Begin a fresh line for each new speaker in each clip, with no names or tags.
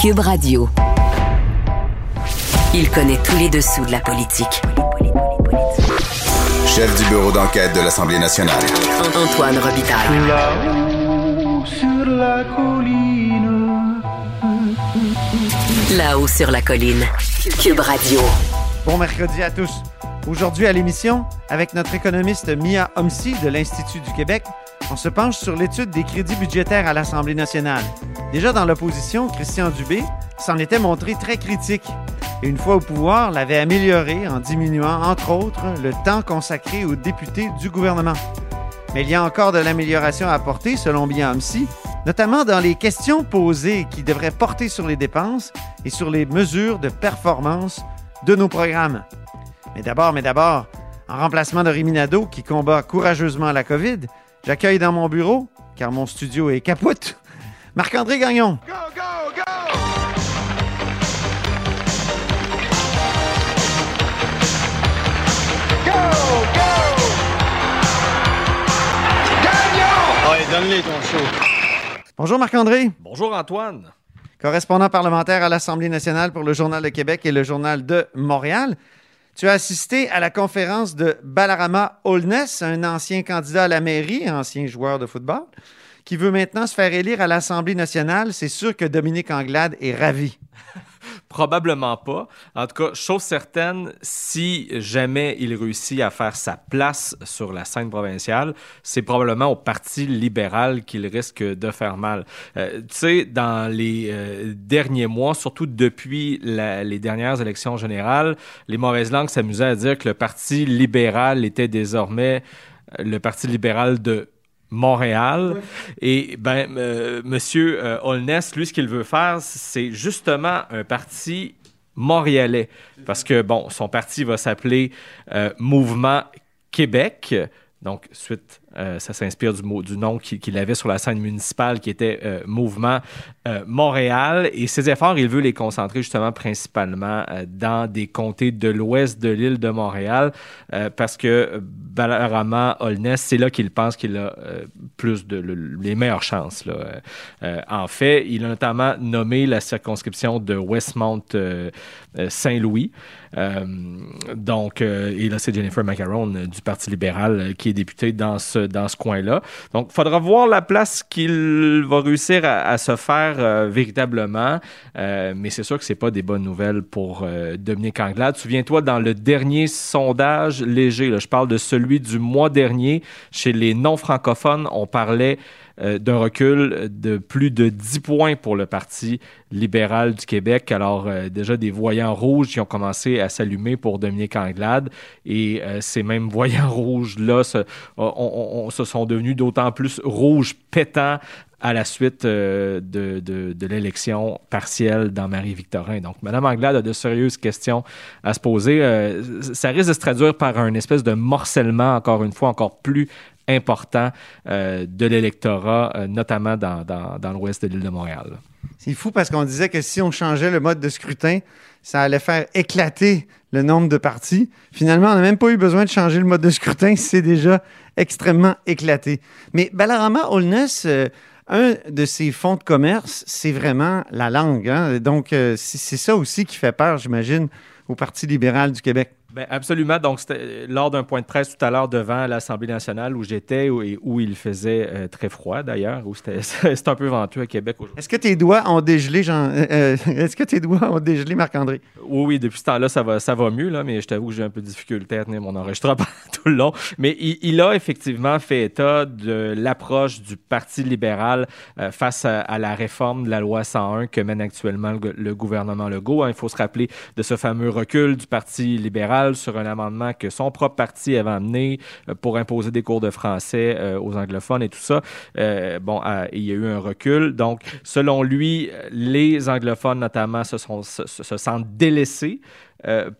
Cube Radio. Il connaît tous les dessous de la politique.
Chef du bureau d'enquête de l'Assemblée nationale.
Antoine Robitaille.
Là-haut sur la colline.
Là-haut sur la colline. Cube Radio.
Bon mercredi à tous. Aujourd'hui à l'émission, avec notre économiste Mia Homsi de l'Institut du Québec, on se penche sur l'étude des crédits budgétaires à l'Assemblée nationale. Déjà dans l'opposition, Christian Dubé s'en était montré très critique et une fois au pouvoir, l'avait amélioré en diminuant, entre autres, le temps consacré aux députés du gouvernement. Mais il y a encore de l'amélioration à apporter, selon Mia Homsi, notamment dans les questions posées qui devraient porter sur les dépenses et sur les mesures de performance de nos programmes. Mais d'abord, mais d'abord, en remplacement de Riminado qui combat courageusement la COVID, j'accueille dans mon bureau, car mon studio est capote, Marc-André Gagnon.
Go, go, go! Go, go! Gagnon!
Ouais, donne-les ton show.
Bonjour Marc-André,
Bonjour Antoine.
correspondant parlementaire à l'Assemblée nationale pour le Journal de Québec et le Journal de Montréal. Tu as assisté à la conférence de Balarama Holness, un ancien candidat à la mairie, ancien joueur de football, qui veut maintenant se faire élire à l'Assemblée nationale. C'est sûr que Dominique Anglade est ravi.
Probablement pas. En tout cas, chose certaine, si jamais il réussit à faire sa place sur la scène provinciale, c'est probablement au Parti libéral qu'il risque de faire mal. Euh, tu sais, dans les euh, derniers mois, surtout depuis la- les dernières élections générales, les mauvaises langues s'amusaient à dire que le Parti libéral était désormais euh, le Parti libéral de Montréal. Et ben, euh, Monsieur euh, Holness, lui, ce qu'il veut faire, c'est justement un parti montréalais. Parce que, bon, son parti va s'appeler euh, Mouvement Québec. Donc, suite, euh, ça s'inspire du, nom qu'il avait sur la scène municipale qui était euh, Mouvement euh, Montréal. Et ses efforts, il veut les concentrer justement principalement dans des comtés de l'ouest de l'île de Montréal parce que Balarama Holness, c'est là qu'il pense qu'il a plus de le- les meilleures chances. En fait, il a notamment nommé la circonscription de Westmount Saint-Louis. Euh, donc, euh, et là, c'est Jennifer Macaron euh, du Parti libéral euh, qui est députée dans ce, dans ce coin-là. Donc, il faudra voir la place qu'il va réussir à, se faire euh, véritablement. Euh, mais c'est sûr que c'est pas des bonnes nouvelles pour euh, Dominique Anglade. Souviens-toi, dans le dernier sondage léger, je parle de celui du mois dernier, chez les non-francophones, on parlait euh, d'un recul de plus de 10 points pour le Parti libéral du Québec. Alors, euh, déjà, des voyants rouges qui ont commencé à s'allumer pour Dominique Anglade. Et euh, ces mêmes voyants rouges-là se, se sont devenus d'autant plus rouges pétants à la suite de, de- l'élection partielle dans Marie-Victorin. Donc, Mme Anglade a de sérieuses questions à se poser. Ça risque de se traduire par un espèce de morcellement, encore une fois, encore plus important euh, de l'électorat, euh, notamment dans, dans, l'ouest de l'île de Montréal.
C'est fou parce qu'on disait que si on changeait le mode de scrutin, ça allait faire éclater le nombre de partis. Finalement, on n'a même pas eu besoin de changer le mode de scrutin, c'est déjà extrêmement éclaté. Mais Balarama Holness, euh, un de ses fonds de commerce, c'est vraiment la langue. hein. Donc, c'est ça aussi qui fait peur, j'imagine, au Parti libéral du Québec.
Ben, absolument. Donc, c'était euh, lors d'un point de presse tout à l'heure devant l'Assemblée nationale où j'étais et où il faisait euh, très froid d'ailleurs, où c'était un peu venteux à Québec aujourd'hui.
Est-ce que tes doigts ont dégelé, Jean... euh, euh, Est-ce que tes doigts ont dégelé, Marc-André?
Oui, oui, depuis ce temps-là, ça va, ça va mieux, là, mais je t'avoue que j'ai un peu de difficulté à tenir mon enregistrement tout le long. Mais il, il a effectivement fait état de l'approche du Parti libéral euh, face à, à la réforme de la loi 101 que mène actuellement le, le gouvernement Legault. hein. Il faut se rappeler de ce fameux recul du Parti libéral sur un amendement que son propre parti avait amené euh, pour imposer des cours de français euh, aux anglophones et tout ça. Euh, bon, il y a eu un recul. Donc, selon lui, les anglophones notamment se, sont, se, se- se sentent délaissés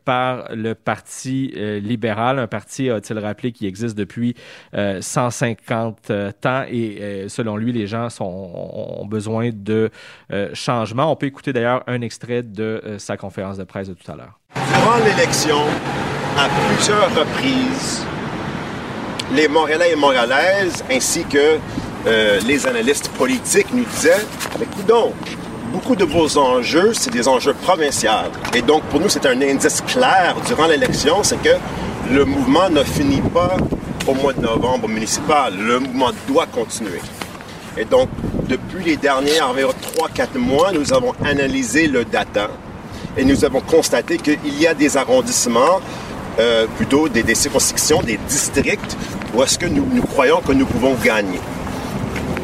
par le Parti libéral, un parti, a-t-il rappelé, qui existe depuis euh, 150 euh, ans et selon lui, les gens ont besoin de euh, changement. On peut écouter d'ailleurs un extrait de sa conférence de presse de tout à l'heure.
Durant l'élection, à plusieurs reprises, les Montréalais et Montréalaises, ainsi que euh, les analystes politiques nous disaient Mais coudonc, beaucoup de vos enjeux, c'est des enjeux provinciaux. Et donc, pour nous, c'est un indice clair durant l'élection, c'est que le mouvement ne finit pas au mois de novembre municipal. Le mouvement doit continuer. Et donc, depuis les derniers environ 3-4 mois, nous avons analysé le data et nous avons constaté qu'il y a des arrondissements, euh, plutôt des, circonscriptions, des districts, où est-ce que nous, nous croyons que nous pouvons gagner.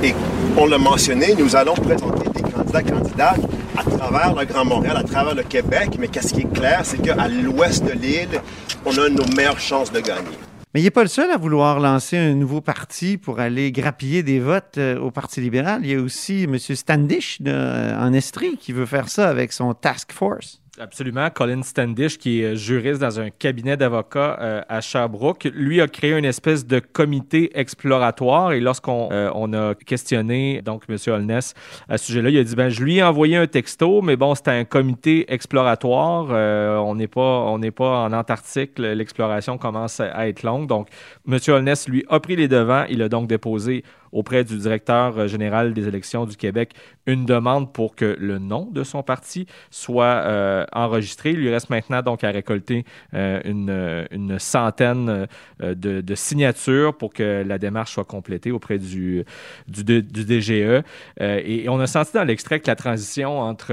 Et on l'a mentionné, nous allons présenter des candidats, candidates à travers le Grand Montréal, à travers le Québec, mais qu'est-ce qui est clair, c'est qu'à l'ouest de l'île, on a nos meilleures chances de gagner.
Mais il n'est pas le seul à vouloir lancer un nouveau parti pour aller grappiller des votes euh, au Parti libéral. Il y a aussi M. Standish de, en Estrie qui veut faire ça avec son task force.
Absolument. Colin Standish, qui est juriste dans un cabinet d'avocats euh, à Sherbrooke, lui a créé une espèce de comité exploratoire. Et lorsqu'on euh, on a questionné donc M. Holness à ce sujet-là, il a dit ben je lui ai envoyé un texto, mais bon c'était un comité exploratoire. Euh, on n'est pas on pas en Antarctique. L'exploration commence à être longue. Donc M. Holness lui a pris les devants. Il a donc déposé auprès du directeur euh, général des élections du Québec une demande pour que le nom de son parti soit euh, enregistré. Il lui reste maintenant donc à récolter euh, une, une, centaine de, signatures pour que la démarche soit complétée auprès du, du, DGE. Et, on a senti dans l'extrait que la transition entre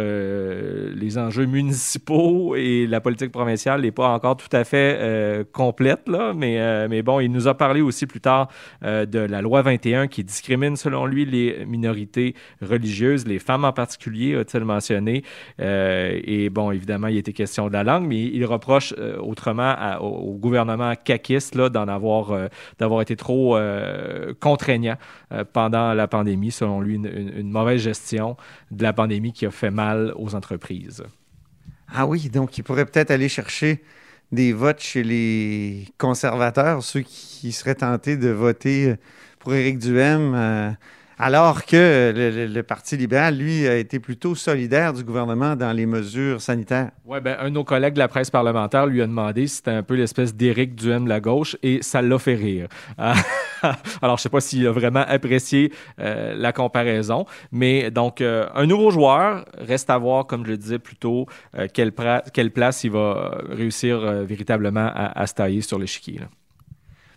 les enjeux municipaux et la politique provinciale n'est pas encore tout à fait complète, là, mais, mais bon, il nous a parlé aussi plus tard de la loi 21 qui discrimine, selon lui, les minorités religieuses, les femmes en particulier, a-t-il mentionné. Euh, et bon, évidemment, il était question de la langue, mais il reproche euh, autrement au, gouvernement caquiste d'en avoir, euh, d'avoir été trop contraignant pendant la pandémie, selon lui, une mauvaise gestion de la pandémie qui a fait mal aux entreprises.
Ah oui, donc il pourrait peut-être aller chercher des votes chez les conservateurs, ceux qui seraient tentés de voter pour Éric Duhem, euh, alors que le, Parti libéral, lui, a été plutôt solidaire du gouvernement dans les mesures sanitaires.
Oui, ben, un de nos collègues de la presse parlementaire lui a demandé si c'était un peu l'espèce d'Éric Duhem de la gauche et ça l'a fait rire. alors, je ne sais pas s'il a vraiment apprécié euh, la comparaison, mais donc, euh, un nouveau joueur, reste à voir, comme je le disais plus tôt, quelle, quelle, place il va réussir véritablement à, à se tailler sur l'échiquier.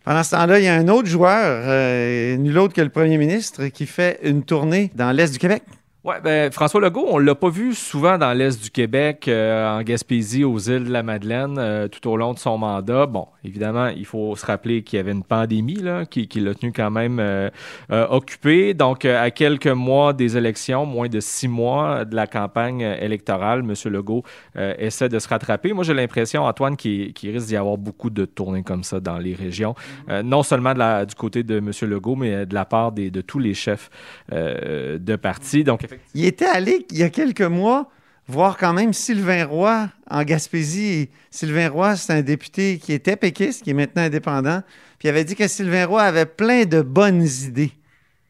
Pendant ce temps-là, il y a un autre joueur, euh, nul autre que le premier ministre, qui fait une tournée dans l'Est du Québec.
Oui, ben, François Legault, on ne l'a pas vu souvent dans l'Est du Québec, euh, en Gaspésie, aux îles de la Madeleine, euh, tout au long de son mandat. Bon, évidemment, il faut se rappeler qu'il y avait une pandémie là, qui, qui l'a tenu quand même euh, occupé. Donc, à quelques mois des élections, moins de six mois de la campagne électorale, M. Legault essaie de se rattraper. Moi, j'ai l'impression, Antoine, qu'il qu risque d'y avoir beaucoup de tournées comme ça dans les régions. non seulement de la, du côté de M. Legault, mais de la part des, de tous les chefs de parti. Donc,
il était allé il y a quelques mois voir quand même Sylvain Roy en Gaspésie. Sylvain Roy, c'est un député qui était péquiste, qui est maintenant indépendant. Puis il avait dit que Sylvain Roy avait plein de bonnes idées.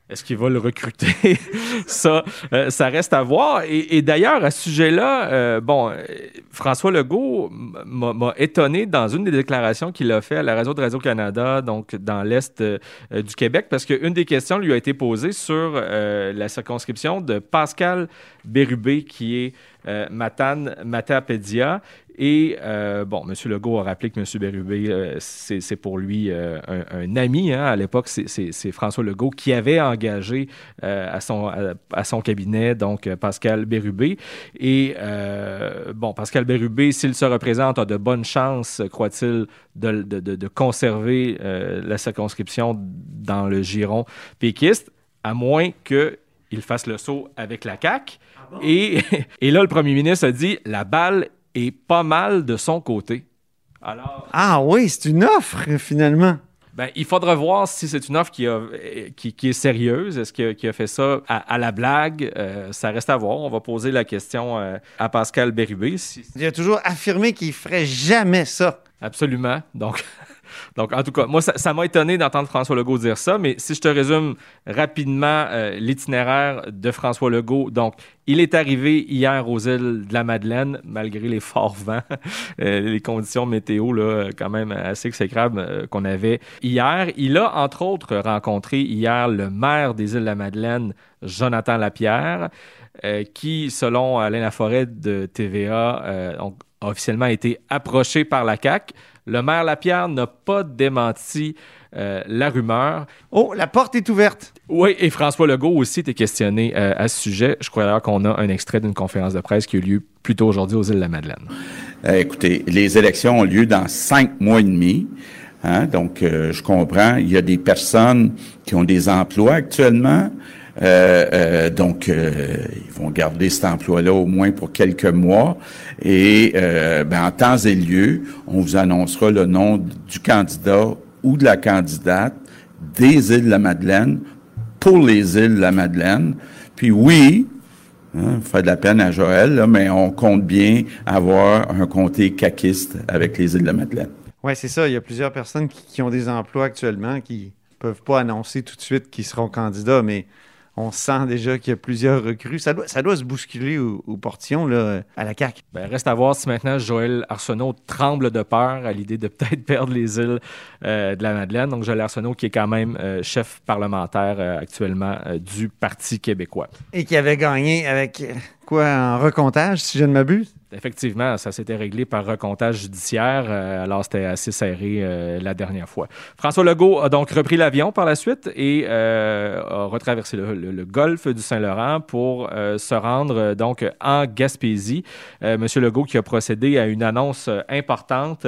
Est-ce qu'il va le recruter? ça, euh, ça reste à voir. Et, d'ailleurs, à ce sujet-là, euh, bon, François Legault m'a étonné dans une des déclarations qu'il a fait à la radio de Radio-Canada, donc dans l'Est euh, du Québec, parce qu'une des questions lui a été posée sur euh, la circonscription de Pascal Bérubé, qui est euh, Matane Matapédia. Et euh, bon, M. Legault a rappelé que M. Bérubé, euh, c'est pour lui un, ami. Hein. À l'époque, c'est François Legault qui avait engagé à, son, cabinet, donc Pascal Bérubé. Et bon, Pascal Bérubé, s'il se représente, a de bonnes chances, croit-il, de, conserver la circonscription dans le giron péquiste, à moins qu'il fasse le saut avec la CAQ. Bon? et, et là, le premier ministre a dit la balle est pas mal de son côté.
Alors, ah oui, c'est une offre finalement.
Ben, il faudra voir si c'est une offre qui, a, qui, qui est sérieuse. Est-ce qu'il a, a, fait ça à, à la blague? Euh, ça reste à voir. On va poser la question euh, à Pascal Bérubé. Si...
Il a toujours affirmé qu'il ferait jamais ça.
Absolument. Donc, Donc, en tout cas, moi, ça m'a étonné d'entendre François Legault dire ça, mais si je te résume rapidement euh, l'itinéraire de François Legault, donc, il est arrivé hier aux îles de la Madeleine, malgré les forts vents, euh, les conditions météo, là, quand même assez exécrables euh, qu'on avait hier. Il a, entre autres, rencontré hier le maire des îles de la Madeleine, Jonathan Lapierre, qui, selon Alain Laforêt de TVA, a officiellement été approché par la CAQ. Le maire Lapierre n'a pas démenti euh, la rumeur.
Oh, la porte est ouverte.
Oui, et François Legault aussi était questionné euh, à ce sujet. Je crois d'ailleurs qu'on a un extrait d'une conférence de presse qui a eu lieu plus tôt aujourd'hui aux îles de la Madeleine.
Euh, écoutez, les élections ont lieu dans cinq mois et demi. Hein, donc, euh, je comprends. Il y a des personnes qui ont des emplois actuellement. Euh, euh, donc, euh, ils vont garder cet emploi-là au moins pour quelques mois. Et ben, en temps et lieu, on vous annoncera le nom du candidat ou de la candidate des îles de la Madeleine pour les îles de la Madeleine. Puis oui, Hein, fait de la peine à Joël, là, mais on compte bien avoir un comté caquiste avec les îles de la Madeleine.
Oui, c'est ça. Il y a plusieurs personnes qui, qui ont des emplois actuellement qui peuvent pas annoncer tout de suite qu'ils seront candidats, mais on sent déjà qu'il y a plusieurs recrues. Ça doit, ça doit se bousculer au, au portillon là, à la CAQ.
Ben, reste à voir si maintenant Joël Arsenault tremble de peur à l'idée de peut-être perdre les îles euh, de la Madeleine. Donc, Joël Arsenault, qui est quand même euh, chef parlementaire euh, actuellement du Parti québécois.
Et qui avait gagné avec quoi en recomptage, si je ne m'abuse?
Effectivement, ça s'était réglé par recomptage judiciaire, euh, alors c'était assez serré euh, la dernière fois. François Legault a donc repris l'avion par la suite et euh, a retraversé le, le- golfe du Saint-Laurent pour se rendre donc en Gaspésie. Monsieur Legault qui a procédé à une annonce importante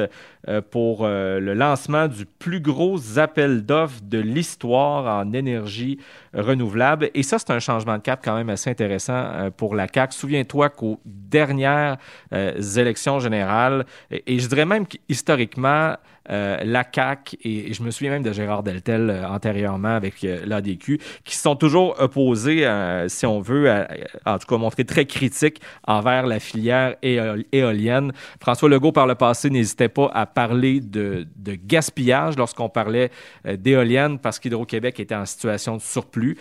pour le lancement du plus gros appel d'offres de l'histoire en énergie renouvelable. Et ça, c'est un changement de cap quand même assez intéressant euh, pour la CAQ. Souviens-toi qu'aux dernières euh, élections générales, et, et je dirais même qu'historiquement, euh, la CAQ, et, je me souviens même de Gérard Deltel euh, antérieurement avec euh, l'ADQ, qui sont toujours opposés, si on veut, à- en tout cas montrés très critiques envers la filière éo- éolienne. François Legault, par le passé, n'hésitait pas à parler de, gaspillage lorsqu'on parlait d'éoliennes parce qu'Hydro-Québec était en situation de surplus.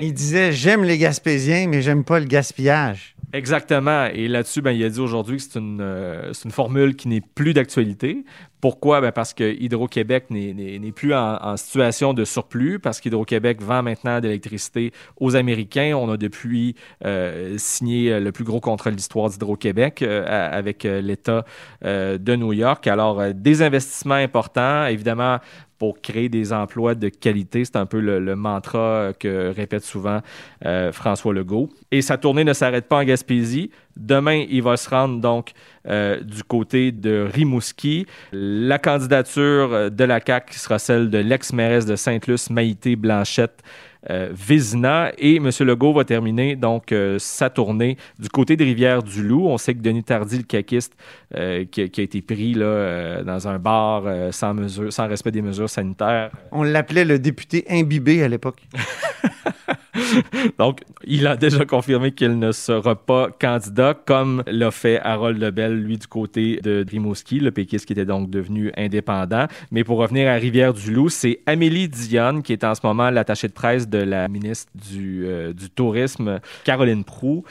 Il disait J'aime les Gaspésiens, mais j'aime pas le gaspillage.
Exactement. Et là-dessus, ben, il a dit aujourd'hui que c'est une, euh, une formule qui n'est plus d'actualité. Pourquoi? Ben, parce que Hydro-Québec n'est- plus en, situation de surplus, parce qu'Hydro-Québec vend maintenant de l'électricité aux Américains. On a depuis euh, signé le plus gros contrat de l'histoire d'Hydro-Québec euh, avec euh, l'État de New York. Alors, des investissements importants, évidemment, pour créer des emplois de qualité. C'est un peu le, mantra que répète souvent euh, François Legault. Et sa tournée ne s'arrête pas en Gaspésie. Demain, il va se rendre donc euh, du côté de Rimouski. La candidature de la CAQ sera celle de l'ex-mairesse de Sainte-Luce, Maïté Blanchette. Euh, Vézina et M. Legault va terminer donc euh, sa tournée du côté des rivières du Loup. On sait que Denis Tardy, le caquiste, euh, qui, a- qui a été pris là, euh, dans un bar sans, mesure, sans respect des mesures sanitaires.
On l'appelait le député imbibé à l'époque.
Donc, il a déjà confirmé qu'il ne sera pas candidat, comme l'a fait Harold Lebel, lui, du côté de Rimouski, le péquiste qui était donc devenu indépendant. Mais pour revenir à Rivière-du-Loup, c'est Amélie Dionne, qui est en ce moment l'attachée de presse de la ministre du, euh, du Tourisme, Caroline Proux.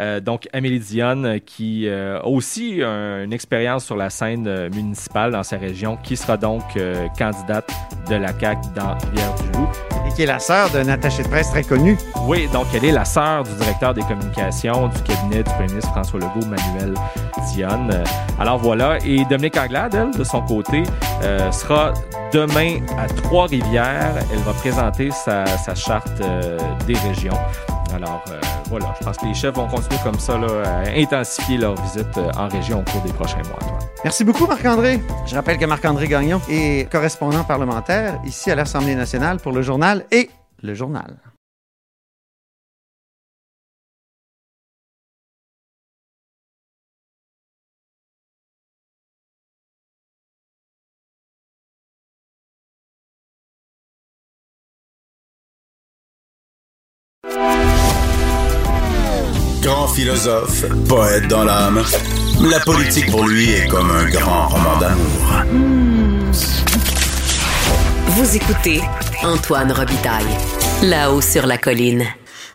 Euh, donc, Amélie Dionne, euh, qui euh, a aussi un- une expérience sur la scène euh, municipale dans sa région, qui sera donc candidate de la CAQ dans Rivière-du-Loup.
Et qui est la sœur d'un attaché de presse très connu.
Oui, donc elle est la sœur du directeur des communications du cabinet du premier ministre François Legault, Manuel Dionne. Alors voilà, et Dominique Anglade, elle, de son côté, sera demain à Trois-Rivières. Elle va présenter sa, sa charte des régions. Alors euh, voilà, je pense que les chefs vont continuer comme ça là, à intensifier leur visite euh, en région au cours des prochains mois.
Merci beaucoup, Marc-André. Je rappelle que Marc-André Gagnon est correspondant parlementaire ici à l'Assemblée nationale pour le journal et le journal.
Philosophe, poète dans l'âme, la politique pour lui est comme un grand roman d'amour.
Vous écoutez Antoine Robitaille, là-haut sur la colline.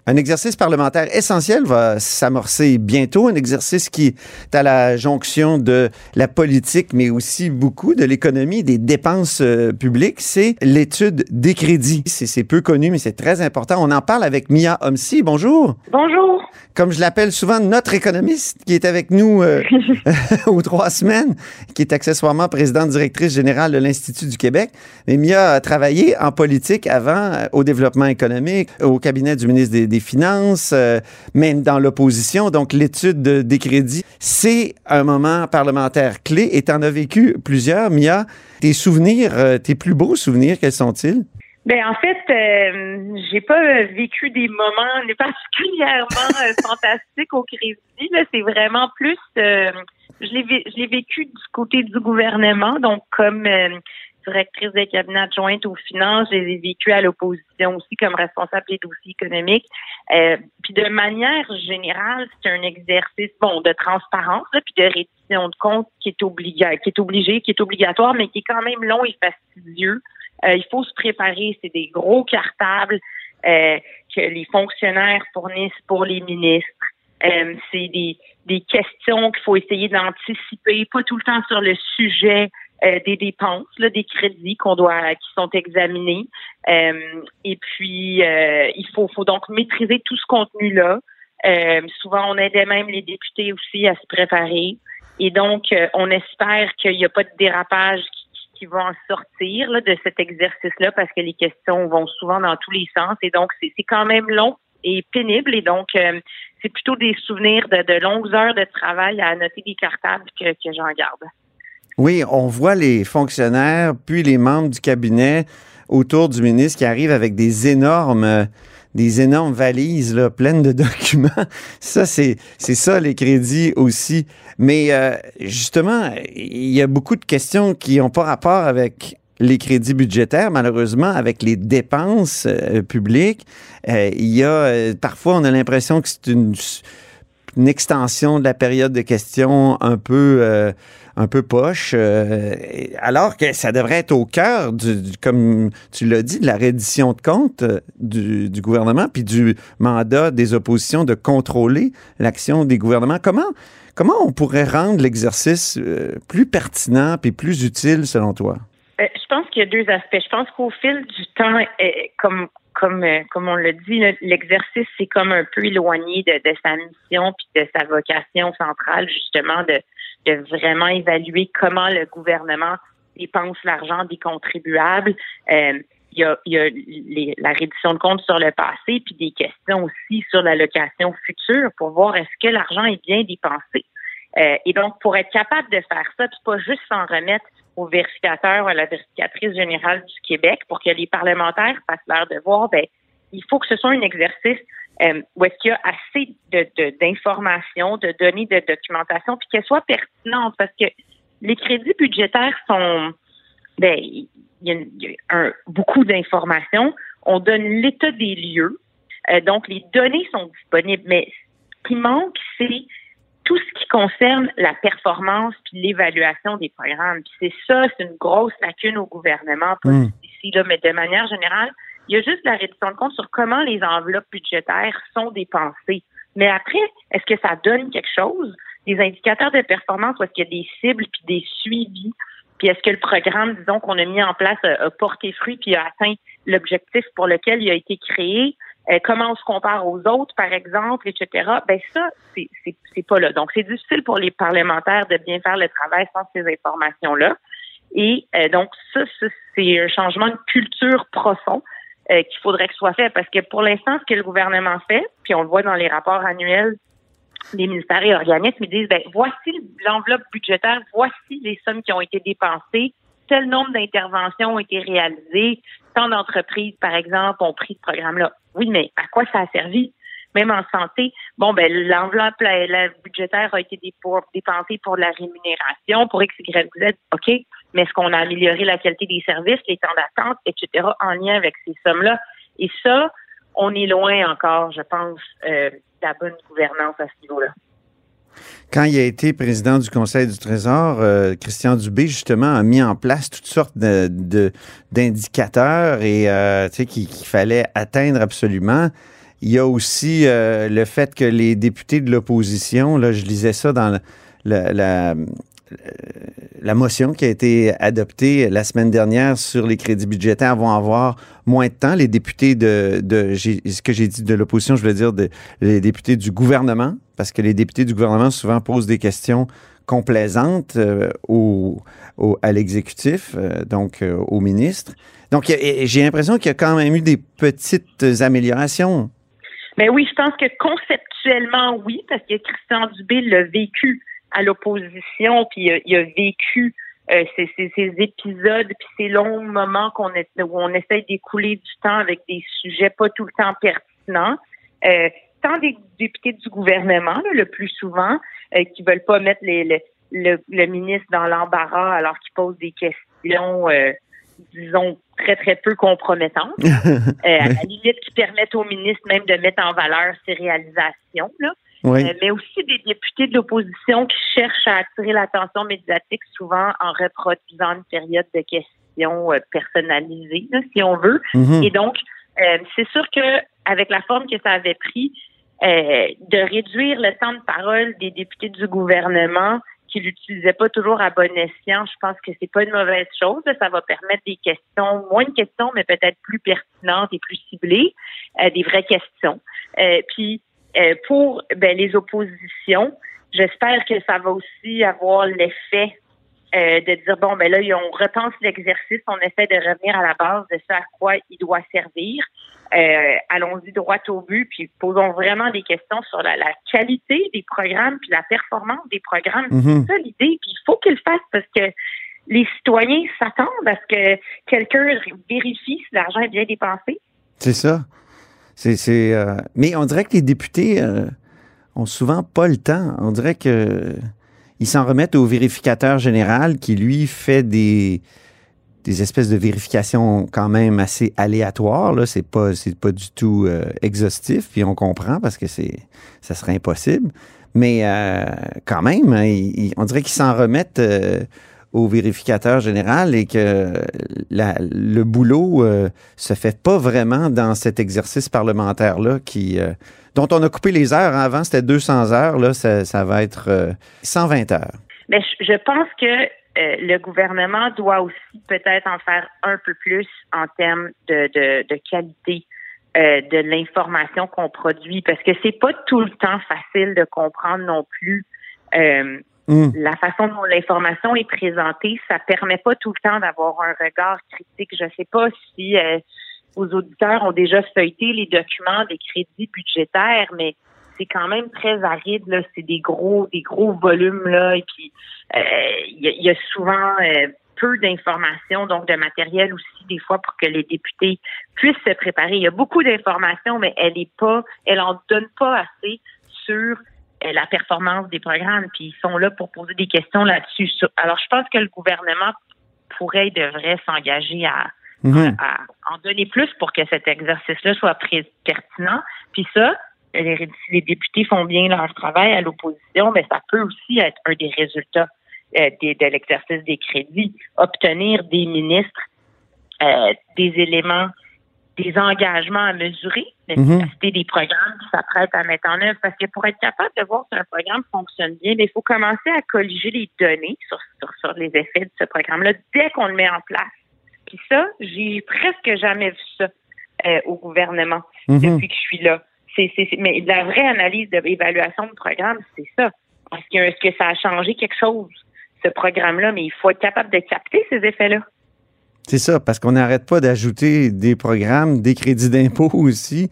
Un exercice parlementaire essentiel va s'amorcer bientôt, un exercice qui est à la jonction de la politique, mais aussi beaucoup de l'économie, des dépenses euh, publiques. C'est l'étude des crédits. C'est peu connu, mais c'est très important. On en parle avec Mia Homsi. Bonjour.
Bonjour.
Comme je l'appelle souvent, notre économiste qui est avec nous euh, aux trois semaines, qui est accessoirement présidente directrice générale de l'Institut du Québec. Mais Mia a travaillé en politique avant, euh, au développement économique, au cabinet du ministre des, des Finances, euh, même dans l'opposition. Donc, l'étude de- des crédits, c'est un moment parlementaire clé et tu en as vécu plusieurs. Mia, tes souvenirs, euh, tes plus beaux souvenirs, quels sont-ils?
Ben en fait, euh, j'ai pas euh, vécu des moments particulièrement euh, fantastiques au crédit. Là, c'est vraiment plus. euh, je l'ai vé- je l'ai vécu du côté du gouvernement, donc comme euh, directrice des cabinets adjointe aux finances, je les ai vécu à l'opposition aussi comme responsable des dossiers économiques. Euh, puis de manière générale, c'est un exercice bon de transparence, là, puis de reddition de comptes qui est obliga qui est obligé, qui est obligatoire, mais qui est quand même long et fastidieux. Euh, il faut se préparer. C'est des gros cartables euh, que les fonctionnaires fournissent pour les ministres. C'est des questions qu'il faut essayer d'anticiper, pas tout le temps sur le sujet euh, des dépenses, là, des crédits qu'on doit, qui sont examinés. Euh, et puis, euh, il faut, faut donc maîtriser tout ce contenu-là. Euh, souvent, on aidait même les députés aussi à se préparer. Et donc, euh, on espère qu'il n'y a pas de dérapage qui, qui va en sortir là, de cet exercice-là parce que les questions vont souvent dans tous les sens. Et donc, c'est quand même long et pénible. Et donc, euh, c'est plutôt des souvenirs de, de longues heures de travail à noter des cartables que, que j'en garde.
Oui, on voit les fonctionnaires, puis les membres du cabinet autour du ministre qui arrivent avec des énormes, des énormes valises pleines de documents. Ça, c'est c'est ça les crédits aussi. Mais euh, justement, il y a beaucoup de questions qui n'ont pas rapport avec les crédits budgétaires, malheureusement, avec les dépenses euh, publiques. Euh, il y a euh, parfois, on a l'impression que c'est une une extension de la période de questions un peu euh, un peu poche, euh, alors que ça devrait être au cœur, du, comme tu l'as dit, de la reddition de comptes euh, du, gouvernement, puis du mandat des oppositions de contrôler l'action des gouvernements. Comment comment on pourrait rendre l'exercice plus pertinent puis plus utile selon toi?
Euh, je pense qu'il y a deux aspects. Je pense qu'au fil du temps, euh, comme comme euh, comme on l'a dit, l'exercice c'est comme un peu éloigné de, de sa mission puis de sa vocation centrale justement de de vraiment évaluer comment le gouvernement dépense l'argent des contribuables. Euh, il y a, il y a les- la reddition de comptes sur le passé, puis des questions aussi sur l'allocation future pour voir est-ce que l'argent est bien dépensé. Euh, et donc, pour être capable de faire ça, puis pas juste s'en remettre au vérificateur ou à la vérificatrice générale du Québec pour que les parlementaires fassent leur devoir, ben, il faut que ce soit un exercice euh, où est-ce qu'il y a assez de, de- d'informations, de, données, de documentation, puis qu'elles soient pertinentes, parce que les crédits budgétaires sont, ben, il y a, une- il y a un- beaucoup d'informations. On donne l'état des lieux, Euh, donc les données sont disponibles, mais ce qui manque, c'est tout ce qui concerne la performance puis l'évaluation des programmes. Puis c'est ça, c'est une grosse lacune au gouvernement, pas
Mm.
juste ici, là, mais de manière générale, il y a juste la reddition de compte sur comment les enveloppes budgétaires sont dépensées. Mais après, est-ce que ça donne quelque chose? Des indicateurs de performance, ou est-ce qu'il y a des cibles puis des suivis? Puis est-ce que le programme, disons, qu'on a mis en place a, a porté fruit puis a atteint l'objectif pour lequel il a été créé? Euh, comment on se compare aux autres, par exemple, etc. Ben ça, c'est pas là. Donc, c'est difficile pour les parlementaires de bien faire le travail sans ces informations-là. Et euh, donc, ça, ça, c'est un changement de culture profond euh, qu'il faudrait que soit fait parce que pour l'instant, ce que le gouvernement fait, puis on le voit dans les rapports annuels des ministères et organismes, ils disent, ben, voici l'enveloppe budgétaire, voici les sommes qui ont été dépensées, tel nombre d'interventions ont été réalisées, tant d'entreprises, par exemple, ont pris ce programme-là. Oui, mais à quoi ça a servi? Même en santé, bon, ben, l'enveloppe la, la budgétaire a été dépensée pour la rémunération, pour X, Y, Z, OK, mais est-ce qu'on a amélioré la qualité des services, les temps d'attente, etc., en lien avec ces sommes-là? Et ça, on est loin encore, je pense, euh, de la bonne gouvernance à ce niveau-là.
Quand il a été président du Conseil du Trésor, euh, Christian Dubé, justement, a mis en place toutes sortes d'indicateurs et euh, qu'il, fallait atteindre absolument. Il y a aussi euh, le fait que les députés de l'opposition, là, je lisais ça dans la, motion qui a été adoptée la semaine dernière sur les crédits budgétaires vont avoir moins de temps. Les députés de, ce que j'ai dit de l'opposition, je veux dire les députés du gouvernement, parce que les députés du gouvernement souvent posent des questions complaisantes euh, au, au- à l'exécutif, euh, donc euh, au ministre. Donc, j'ai l'impression qu'il y a quand même eu des petites améliorations.
Mais oui, je pense que conceptuellement, oui, parce que Christian Dubé l'a vécu à l'opposition, puis il a vécu ces, épisodes, puis ces longs moments qu'on où on essaye d'écouler du temps avec des sujets pas tout le temps pertinents. Tant des députés du gouvernement, là, le plus souvent, euh, qui veulent pas mettre les, le, le, le ministre dans l'embarras alors qu'il pose des questions, euh, disons, très, très peu compromettantes. Euh, à la limite qui permettent au ministre même de mettre en valeur ses réalisations. Là. Euh, mais aussi des députés de l'opposition qui cherchent à attirer l'attention médiatique, souvent en reproduisant une période de questions personnalisées, là, si on veut.
Mhm.
Et donc, c'est sûr que avec la forme que ça avait pris, euh, de réduire le temps de parole des députés du gouvernement qui l'utilisaient pas toujours à bon escient, je pense que c'est pas une mauvaise chose. Ça va permettre des questions, moins de questions, mais peut-être plus pertinentes et plus ciblées, euh, des vraies questions. Euh, puis euh, pour ben, les oppositions, j'espère que ça va aussi avoir l'effet euh, de dire bon ben là on repense l'exercice, on essaie de revenir à la base de ce à quoi il doit servir. Euh, allons-y droit au but, puis posons vraiment des questions sur la, la qualité des programmes puis la performance des programmes.
Mhm.
C'est ça l'idée, puis il faut qu'ils le fassent parce que les citoyens s'attendent à ce que quelqu'un vérifie si l'argent est bien dépensé.
C'est ça. C'est, euh, Mais on dirait que les députés euh, ont souvent pas le temps. On dirait que ils s'en remettent au vérificateur général qui, lui, fait des, des espèces de vérifications quand même assez aléatoires. Là. C'est pas, c'est pas du tout euh, exhaustif, puis on comprend parce que c'est, ça serait impossible. Mais euh, quand même, hein, on dirait qu'ils s'en remettent euh, au vérificateur général et que le boulot euh, se fait pas vraiment dans cet exercice parlementaire-là qui, euh, dont on a coupé les heures. hein. Avant, c'était 200 heures. Là, ça, va être euh, 120 heures.
Mais je, pense que euh, le gouvernement doit aussi peut-être en faire un peu plus en termes de, de, qualité euh, de l'information qu'on produit, parce que c'est pas tout le temps facile de comprendre non plus. euh,
Hum.
la façon dont l'information est présentée, ça permet pas tout le temps d'avoir un regard critique. Je sais pas si euh, vos auditeurs ont déjà feuilleté les documents des crédits budgétaires, mais c'est quand même très aride. Là, c'est des gros, des gros volumes là, et puis euh, il y, a- il y a souvent euh, peu d'informations, donc de matériel aussi des fois pour que les députés puissent se préparer. Il y a beaucoup d'informations, mais elle est pas, elle en donne pas assez sur euh, la performance des programmes, puis ils sont là pour poser des questions là-dessus. Alors, je pense que le gouvernement pourrait et devrait s'engager à,
Mhm.
à en donner plus pour que cet exercice-là soit pertinent. Puis ça, les, si les députés font bien leur travail à l'opposition, mais ça peut aussi être un des résultats euh, des- de l'exercice des crédits. Obtenir des ministres euh, des éléments, des engagements à mesurer, l'efficacité des programmes qui s'apprêtent à mettre en œuvre. Parce que pour être capable de voir si un programme fonctionne bien, il faut commencer à colliger les données sur, sur, sur les effets de ce programme-là dès qu'on le met en place. Puis ça, j'ai presque jamais vu ça euh, au gouvernement
Mhm.
depuis que je suis là. C'est- mais la vraie analyse d'évaluation de programme, c'est ça. Est-ce que, est-ce que ça a changé quelque chose, ce programme-là? Mais il faut être capable de capter ces effets-là.
C'est ça, parce qu'on n'arrête pas d'ajouter des programmes, des crédits d'impôt aussi.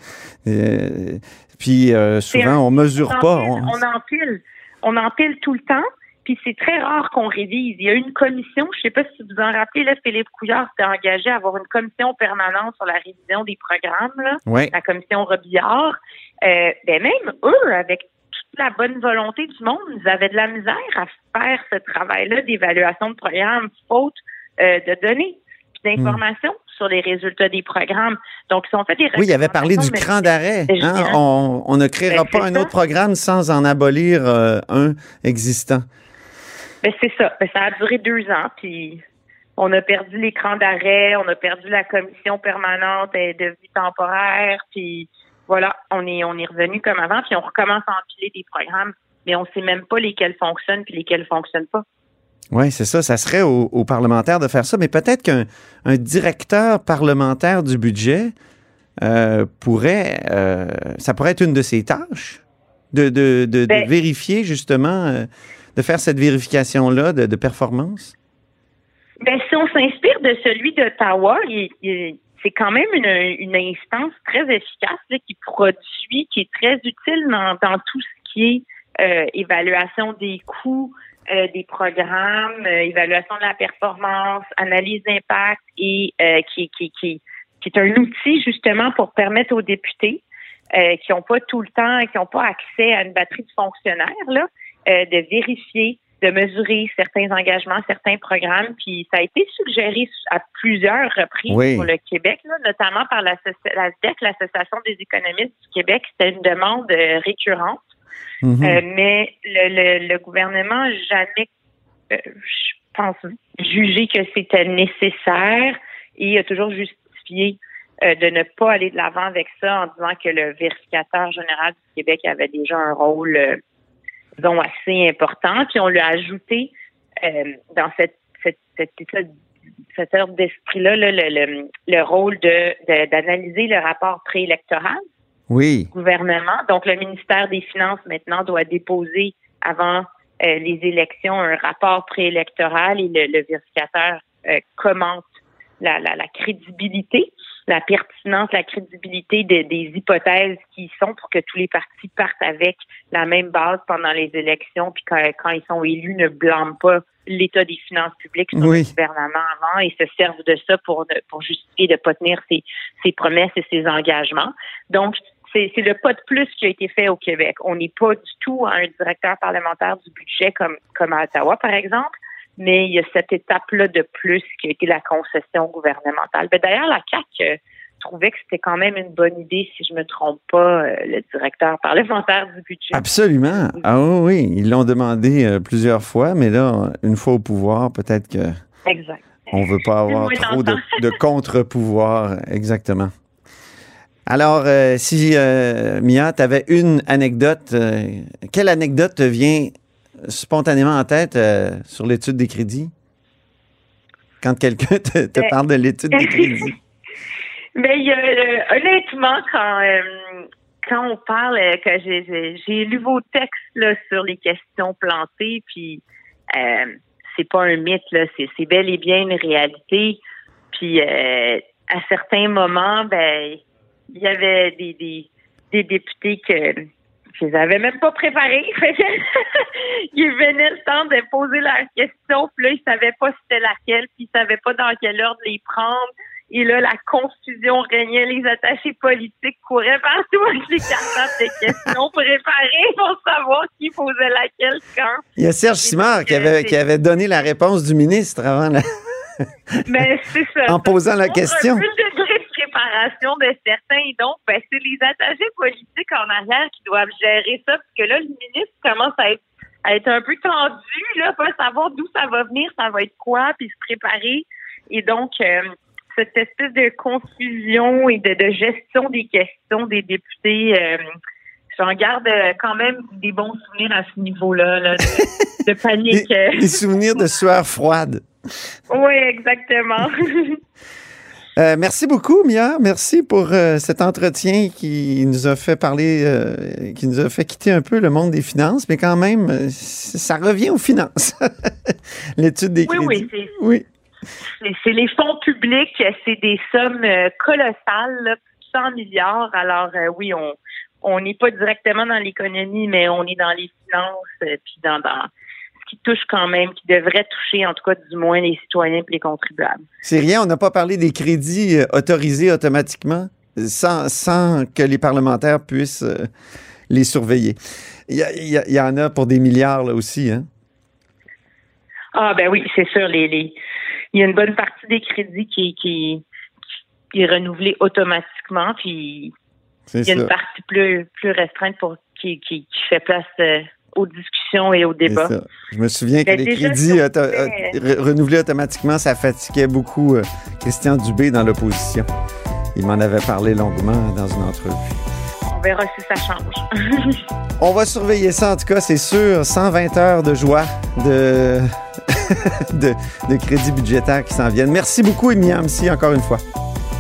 Euh, puis euh, souvent, on mesure
on
pas.
empile,
on-
on empile. On empile tout le temps. Puis c'est très rare qu'on révise. Il y a une commission, je sais pas si vous en rappelez, là, Philippe Couillard s'était engagé à avoir une commission permanente sur la révision des programmes, là,
Ouais.
la commission Robillard. Euh, ben même eux, avec toute la bonne volonté du monde, ils avaient de la misère à faire ce travail-là d'évaluation de programme, faute euh, de données d'informations sur les résultats des programmes. Donc, ils ont fait des
Oui, il avait parlé du cran d'arrêt. hein. On, on ne créera
Ben,
pas un
ça.
autre programme sans en abolir euh, un existant.
Ben, c'est ça. Ben, ça a duré deux ans, puis on a perdu l'écran d'arrêt, on a perdu la commission permanente de vie temporaire, puis voilà, on est on est revenu comme avant, puis on recommence à empiler des programmes, mais on sait même pas lesquels fonctionnent puis lesquels fonctionnent pas.
Oui, c'est ça. Ça serait aux, aux parlementaires de faire ça, mais peut-être qu'un un directeur parlementaire du budget euh, pourrait, euh, ça pourrait être une de ses tâches, de, de, de- de
Ben-
vérifier justement, euh, de faire cette vérification-là de, de performance.
Ben, si on s'inspire de celui d'Ottawa, c'est quand même une, une instance très efficace là, qui produit, qui est très utile dans, dans tout ce qui est évaluation des coûts euh, des programmes, euh, évaluation de la performance, analyse d'impact et euh, qui, qui, qui, qui est un outil justement pour permettre aux députés euh, qui n'ont pas tout le temps, qui n'ont pas accès à une batterie de fonctionnaires, là, euh, de vérifier de mesurer certains engagements, certains programmes. Puis ça a été suggéré à plusieurs reprises
Oui.
pour le Québec, là, notamment par la, SDEC, l'Association des économistes du Québec. C'était une demande euh,
Mhm.
Euh, mais le, le, le gouvernement jamais, euh, je pense, jugé que c'était nécessaire et a toujours justifié euh, de ne pas aller de l'avant avec ça en disant que le vérificateur général du Québec avait déjà un rôle, disons, assez important. Puis on lui a ajouté dans cette, cette, cet état cet ordre d'esprit-là là, le, le, le rôle de de- d'analyser le rapport préélectoral
Oui.
gouvernement. Donc, le ministère des Finances maintenant doit déposer avant euh, les élections un rapport préélectoral et le, le vérificateur euh, commente la, la, la crédibilité, la pertinence, la crédibilité de- des hypothèses qui sont pour que tous les partis partent avec la même base pendant les élections, puis quand, quand ils sont élus, ne blâment pas l'état des finances publiques sur
Oui.
le gouvernement avant et se servent de ça pour, pour justifier de ne pas tenir ses, ses promesses et ses engagements. Donc, c'est le pas de plus qui a été fait au Québec. On n'est pas du tout un directeur parlementaire du budget comme, comme à Ottawa, par exemple, mais il y a cette étape-là de plus qui a été la concession gouvernementale. Ben, D'ailleurs, la CAC euh, trouvait que c'était quand même une bonne idée, si je me trompe pas, euh, le directeur parlementaire du budget.
Absolument. Ah oui, oui. Ils l'ont demandé euh, plusieurs fois, mais là, une fois au pouvoir, peut-être que
Exact.
on veut pas avoir trop de, de contre-pouvoir. Exactement. Alors, euh, si euh, Mia, tu avais une anecdote, euh, quelle anecdote te vient spontanément en tête euh, sur l'étude des crédits? Quand quelqu'un te, te parle de l'étude des crédits.
Mais euh, honnêtement, quand quand on parle, que j'ai lu vos textes là, sur les questions plantées, puis euh, c'est pas un mythe c'est c'est bel et bien une réalité. Puis euh, à certains moments, ben il y avait des des, des députés que je les avais même pas préparés. Ils venaient le temps de poser leurs questions, puis là, ils savaient pas c'était laquelle, puis ils savaient pas dans quel ordre les prendre. Et là, la confusion régnait. Les attachés politiques couraient partout avec les cartables de questions préparées pour savoir qui posait laquelle quand.
Il y a Serge Simard qui avait, qui avait donné la réponse du ministre avant la-
Mais c'est ça.
en posant la
Ça
question.
Un peu de de certains. Et donc, ben, c'est les attachés politiques en arrière qui doivent gérer ça. Parce que là, le ministre commence à être, à être un peu tendu, là, pas savoir d'où ça va venir, ça va être quoi, puis se préparer. Et donc, euh, cette espèce de confusion et de, de gestion des questions des députés, euh, j'en garde euh, quand même des bons souvenirs à ce niveau-là, là, de, de panique.
Des, des souvenirs de sueur froide.
oui, exactement.
Euh, merci beaucoup, Mia. Merci pour euh, cet entretien qui nous a fait parler, euh, qui nous a fait quitter un peu le monde des finances, mais quand même, ça revient aux finances. L'étude des
Oui,
crédits.
oui,
Oui.
c'est les fonds publics, c'est des sommes colossales, là, 100 milliards. Alors oui, on on n'est pas directement dans l'économie, mais on est dans les finances, puis dans, qui touche quand même, qui devrait toucher en tout cas du moins les citoyens et les contribuables.
C'est rien, on n'a pas parlé des crédits euh, autorisés automatiquement sans, sans que les parlementaires puissent euh, les surveiller. Il y, en a pour des milliards là aussi. Hein?
Ah ben oui, c'est sûr. Les, les, il y a une bonne partie des crédits qui, qui, qui est renouvelé automatiquement, puis il y a
ça.
une partie plus, plus restreinte pour qui, qui, qui fait place euh, aux discussions et aux débats.
Je me souviens que
Ben,
les crédits
si
auto- euh, re- renouvelés automatiquement, ça fatiguait beaucoup euh, Christian Dubé dans l'opposition. Il m'en avait parlé longuement dans une entrevue.
On verra si ça change.
On va surveiller ça, en tout cas, c'est sûr. 120 heures de joie, de, de, de crédits budgétaires qui s'en viennent. Merci beaucoup, Emilia Amsi, encore une fois.